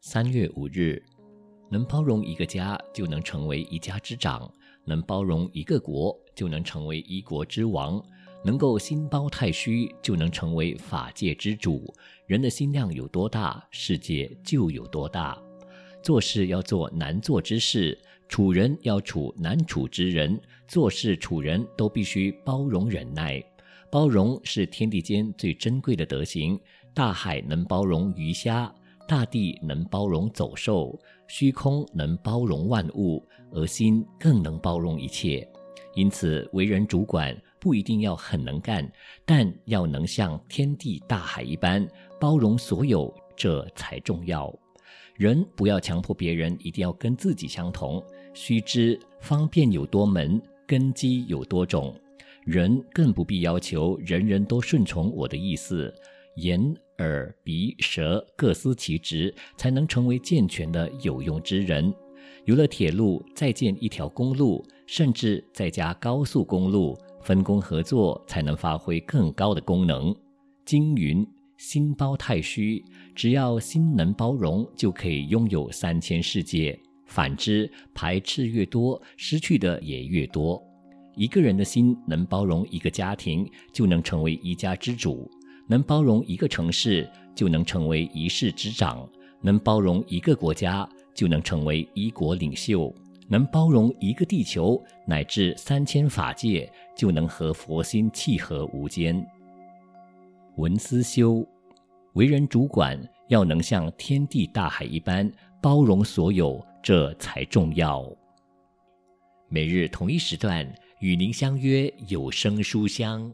三月五日，能包容一个家，就能成为一家之长；能包容一个国，就能成为一国之王；能够心包太虚，就能成为法界之主。人的心量有多大，世界就有多大。做事要做难做之事，处人要处难处之人。做事处人都必须包容忍耐。包容是天地间最珍贵的德行。大海能包容鱼虾，大地能包容走兽，虚空能包容万物，而心更能包容一切。因此，为人主管不一定要很能干，但要能像天地大海一般包容所有，这才重要。人不要强迫别人一定要跟自己相同，须知方便有多门，根基有多种。人更不必要求人人都顺从我的意思，眼、耳、鼻、舌各司其职，才能成为健全的有用之人。有了铁路，再建一条公路，甚至再加高速公路，分工合作，才能发挥更高的功能。经云：心包太虚，只要心能包容，就可以拥有三千世界。反之，排斥越多，失去的也越多。一个人的心能包容一个家庭，就能成为一家之主；能包容一个城市，就能成为一市之长；能包容一个国家，就能成为一国领袖；能包容一个地球乃至三千法界，就能和佛心契合无间。文思修，为人主管要能像天地大海一般包容所有，这才重要。每日同一时段。与您相约有声书香。